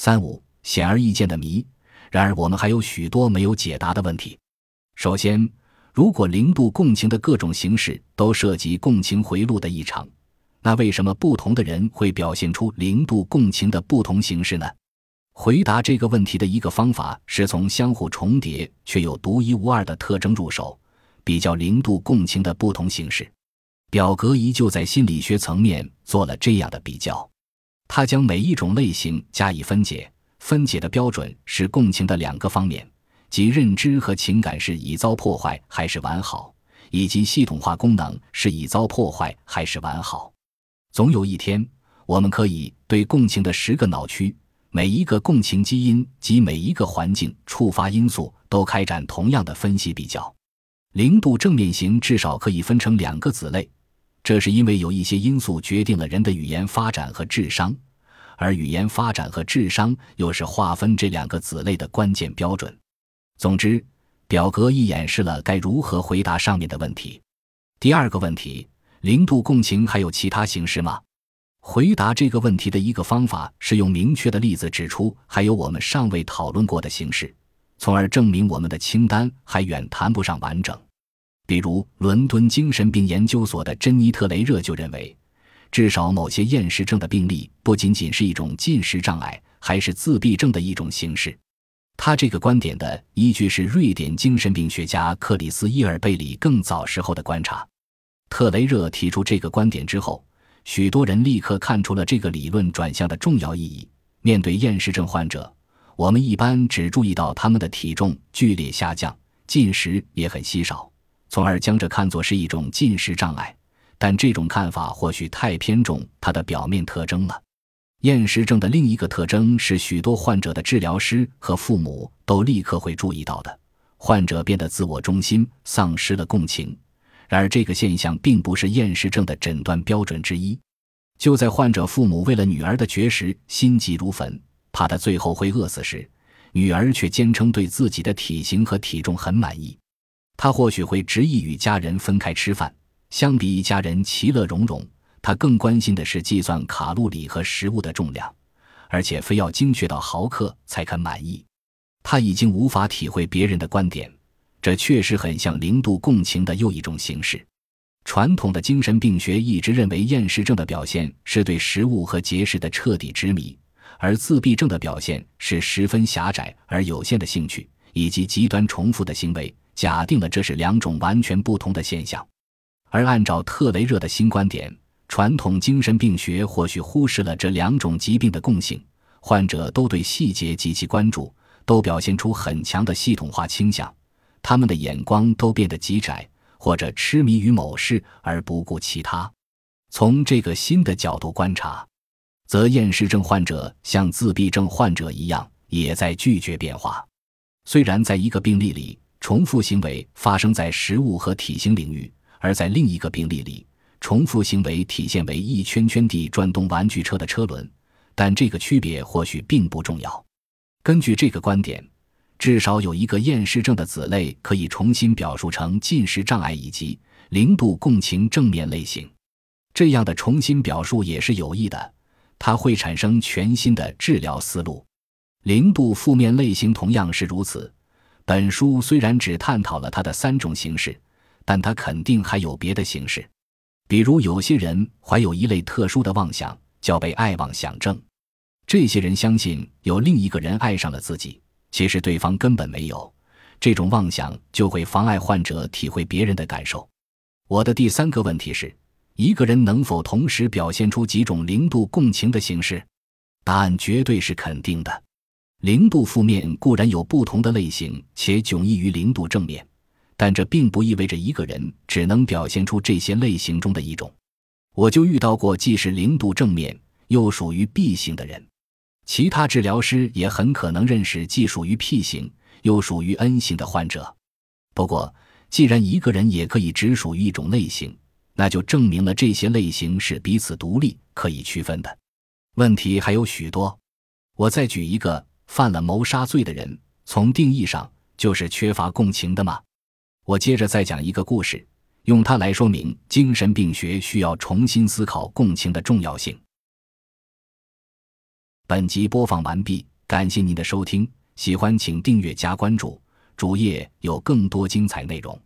三五显而易见的谜。然而，我们还有许多没有解答的问题。首先，如果零度共情的各种形式都涉及共情回路的异常，那为什么不同的人会表现出零度共情的不同形式呢？回答这个问题的一个方法是从相互重叠却又独一无二的特征入手，比较零度共情的不同形式。表格依旧在心理学层面做了这样的比较，他将每一种类型加以分解，分解的标准是共情的两个方面，即认知和情感是已遭破坏还是完好，以及系统化功能是已遭破坏还是完好。总有一天，我们可以对共情的十个脑区。每一个共情基因及每一个环境触发因素都开展同样的分析比较。零度正面型至少可以分成两个子类，这是因为有一些因素决定了人的语言发展和智商，而语言发展和智商又是划分这两个子类的关键标准。总之，表格一演示了该如何回答上面的问题。第二个问题：零度共情还有其他形式吗？回答这个问题的一个方法是用明确的例子指出还有我们尚未讨论过的形式，从而证明我们的清单还远谈不上完整。比如，伦敦精神病研究所的珍妮特雷热就认为，至少某些厌食症的病例不仅仅是一种进食障碍，还是自闭症的一种形式。他这个观点的依据是瑞典精神病学家克里斯伊尔贝里更早时候的观察。特雷热提出这个观点之后。许多人立刻看出了这个理论转向的重要意义。面对厌食症患者，我们一般只注意到他们的体重剧烈下降，进食也很稀少，从而将这看作是一种进食障碍。但这种看法或许太偏重它的表面特征了。厌食症的另一个特征是，许多患者的治疗师和父母都立刻会注意到的：患者变得自我中心，丧失了共情。然而，这个现象并不是厌食症的诊断标准之一。就在患者父母为了女儿的绝食心急如焚，怕她最后会饿死时，女儿却坚称对自己的体型和体重很满意。他或许会执意与家人分开吃饭，相比一家人其乐融融，他更关心的是计算卡路里和食物的重量，而且非要精确到毫克才肯满意。他已经无法体会别人的观点。这确实很像零度共情的又一种形式。传统的精神病学一直认为厌食症的表现是对食物和节食的彻底执迷，而自闭症的表现是十分狭窄而有限的兴趣以及极端重复的行为。假定了这是两种完全不同的现象，而按照特雷热的新观点，传统精神病学或许忽视了这两种疾病的共性：患者都对细节极其关注，都表现出很强的系统化倾向。他们的眼光都变得极窄，或者痴迷于某事而不顾其他。从这个新的角度观察，则厌食症患者像自闭症患者一样，也在拒绝变化。虽然在一个病例里，重复行为发生在食物和体型领域，而在另一个病例里，重复行为体现为一圈圈地转动玩具车的车轮，但这个区别或许并不重要。根据这个观点。至少有一个厌食症的子类可以重新表述成进食障碍以及零度共情正面类型，这样的重新表述也是有益的，它会产生全新的治疗思路。零度负面类型同样是如此。本书虽然只探讨了它的三种形式，但它肯定还有别的形式，比如有些人怀有一类特殊的妄想，叫被爱妄想症。这些人相信有另一个人爱上了自己。其实对方根本没有这种妄想，就会妨碍患者体会别人的感受。我的第三个问题是：一个人能否同时表现出几种零度共情的形式？答案绝对是肯定的。零度负面固然有不同的类型，且迥异于零度正面，但这并不意味着一个人只能表现出这些类型中的一种。我就遇到过既是零度正面又属于 B 型的人。其他治疗师也很可能认识既属于 P 型又属于 N 型的患者。不过，既然一个人也可以只属于一种类型，那就证明了这些类型是彼此独立、可以区分的。问题还有许多。我再举一个：犯了谋杀罪的人，从定义上就是缺乏共情的吗？我接着再讲一个故事，用它来说明精神病学需要重新思考共情的重要性。本集播放完毕。感谢您的收听，喜欢请订阅加关注，主页有更多精彩内容。